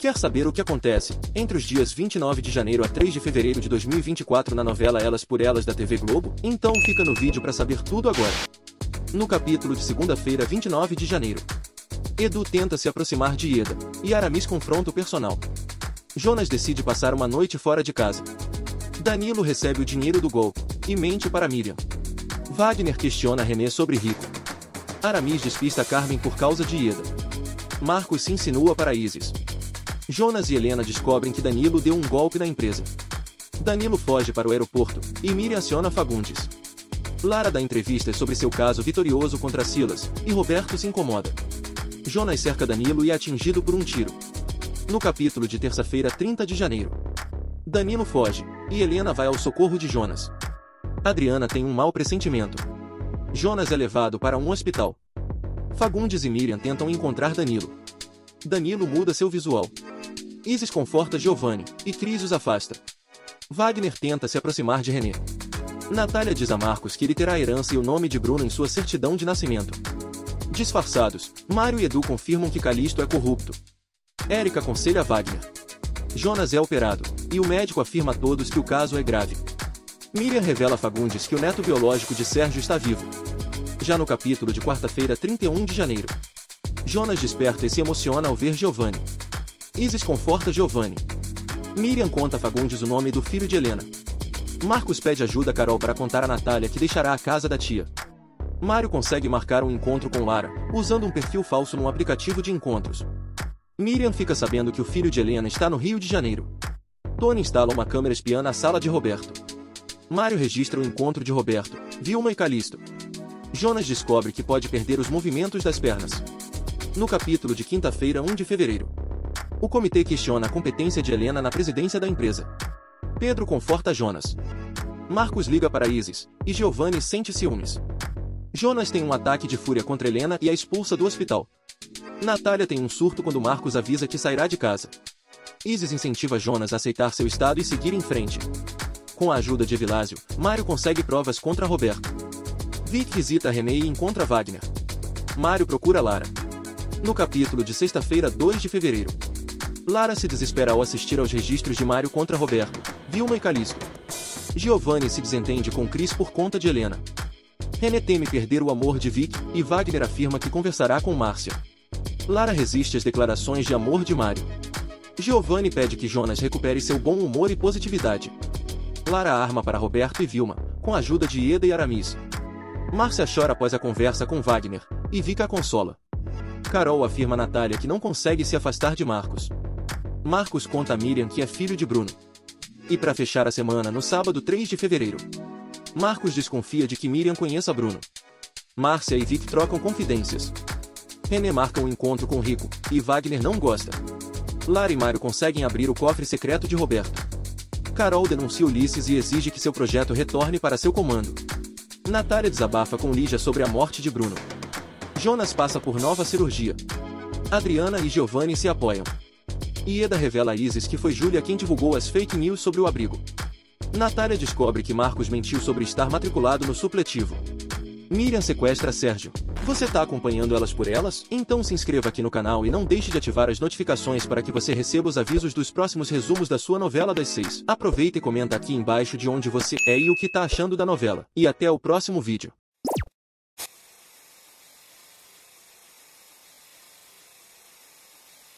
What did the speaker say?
Quer saber o que acontece entre os dias 29 de janeiro a 3 de fevereiro de 2024 na novela Elas por Elas da TV Globo? Então fica no vídeo para saber tudo agora. No capítulo de segunda-feira 29 de janeiro. Edu tenta se aproximar de Ieda, e Aramis confronta o personal. Jonas decide passar uma noite fora de casa. Danilo recebe o dinheiro do golpe, e mente para Miriam. Wagner questiona René sobre Rico. Aramis despista Carmen por causa de Ieda. Marcos se insinua para Isis. Jonas e Helena descobrem que Danilo deu um golpe na empresa. Danilo foge para o aeroporto, e Miriam aciona Fagundes. Lara dá entrevistas sobre seu caso vitorioso contra Silas, e Roberto se incomoda. Jonas cerca Danilo e é atingido por um tiro. No capítulo de terça-feira 30 de janeiro. Danilo foge, e Helena vai ao socorro de Jonas. Adriana tem um mau pressentimento. Jonas é levado para um hospital. Fagundes e Miriam tentam encontrar Danilo. Danilo muda seu visual. Isis conforta Giovanni, e Cris os afasta. Wagner tenta se aproximar de René. Natália diz a Marcos que ele terá a herança e o nome de Bruno em sua certidão de nascimento. Disfarçados, Mário e Edu confirmam que Calisto é corrupto. Érica aconselha Wagner. Jonas é operado, e o médico afirma a todos que o caso é grave. Miriam revela a Fagundes que o neto biológico de Sérgio está vivo. Já no capítulo de quarta-feira 31 de janeiro. Jonas desperta e se emociona ao ver Giovanni. Isis conforta Giovanni. Miriam conta a Fagundes o nome do filho de Helena. Marcos pede ajuda a Carol para contar a Natália que deixará a casa da tia. Mário consegue marcar um encontro com Lara, usando um perfil falso num aplicativo de encontros. Miriam fica sabendo que o filho de Helena está no Rio de Janeiro. Tony instala uma câmera espiã na sala de Roberto. Mário registra o encontro de Roberto, Vilma e Calisto. Jonas descobre que pode perder os movimentos das pernas. No capítulo de quinta-feira 1 de fevereiro. O comitê questiona a competência de Helena na presidência da empresa. Pedro conforta Jonas. Marcos liga para Isis, e Giovanni sente ciúmes. Jonas tem um ataque de fúria contra Helena e a expulsa do hospital. Natália tem um surto quando Marcos avisa que sairá de casa. Isis incentiva Jonas a aceitar seu estado e seguir em frente. Com a ajuda de Evilásio, Mário consegue provas contra Roberto. Vic visita René e encontra Wagner. Mário procura Lara. No capítulo de sexta-feira 2 de fevereiro. Lara se desespera ao assistir aos registros de Mário contra Roberto, Vilma e Calisto. Giovanni se desentende com Cris por conta de Helena. René teme perder o amor de Vic, e Wagner afirma que conversará com Márcia. Lara resiste às declarações de amor de Mário. Giovanni pede que Jonas recupere seu bom humor e positividade. Lara arma para Roberto e Vilma, com a ajuda de Ieda e Aramis. Márcia chora após a conversa com Wagner, e Vic a consola. Carol afirma a Natália que não consegue se afastar de Marcos. Marcos conta a Miriam que é filho de Bruno. E para fechar a semana, no sábado 3 de fevereiro, Marcos desconfia de que Miriam conheça Bruno. Márcia e Vic trocam confidências. René marca um encontro com Rico, e Wagner não gosta. Lara e Mário conseguem abrir o cofre secreto de Roberto. Carol denuncia Ulisses e exige que seu projeto retorne para seu comando. Natália desabafa com Lígia sobre a morte de Bruno. Jonas passa por nova cirurgia. Adriana e Giovanni se apoiam. Ieda revela a Isis que foi Júlia quem divulgou as fake news sobre o abrigo. Natália descobre que Marcos mentiu sobre estar matriculado no supletivo. Miriam sequestra Sérgio. Você tá acompanhando elas por elas? Então se inscreva aqui no canal e não deixe de ativar as notificações para que você receba os avisos dos próximos resumos da sua novela das seis. Aproveita e comenta aqui embaixo de onde você é e o que tá achando da novela. E até o próximo vídeo.